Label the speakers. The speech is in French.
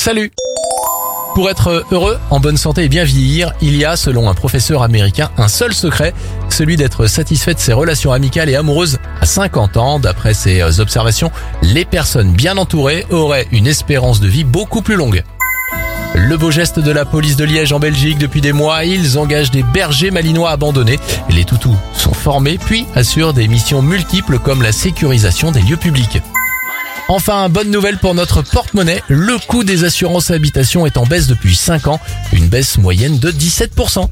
Speaker 1: Salut pour être heureux, en bonne santé et bien vieillir, il y a, selon un professeur américain, un seul secret, celui d'être satisfait de ses relations amicales et amoureuses à 50 ans. D'après ses observations, les personnes bien entourées auraient une espérance de vie beaucoup plus longue. Le beau geste de la police de Liège en Belgique depuis des mois, ils engagent des bergers malinois abandonnés. Les toutous sont formés puis assurent des missions multiples comme la sécurisation des lieux publics. Enfin, bonne nouvelle pour notre porte-monnaie, le coût des assurances habitation est en baisse depuis 5 ans, une baisse moyenne de 17%.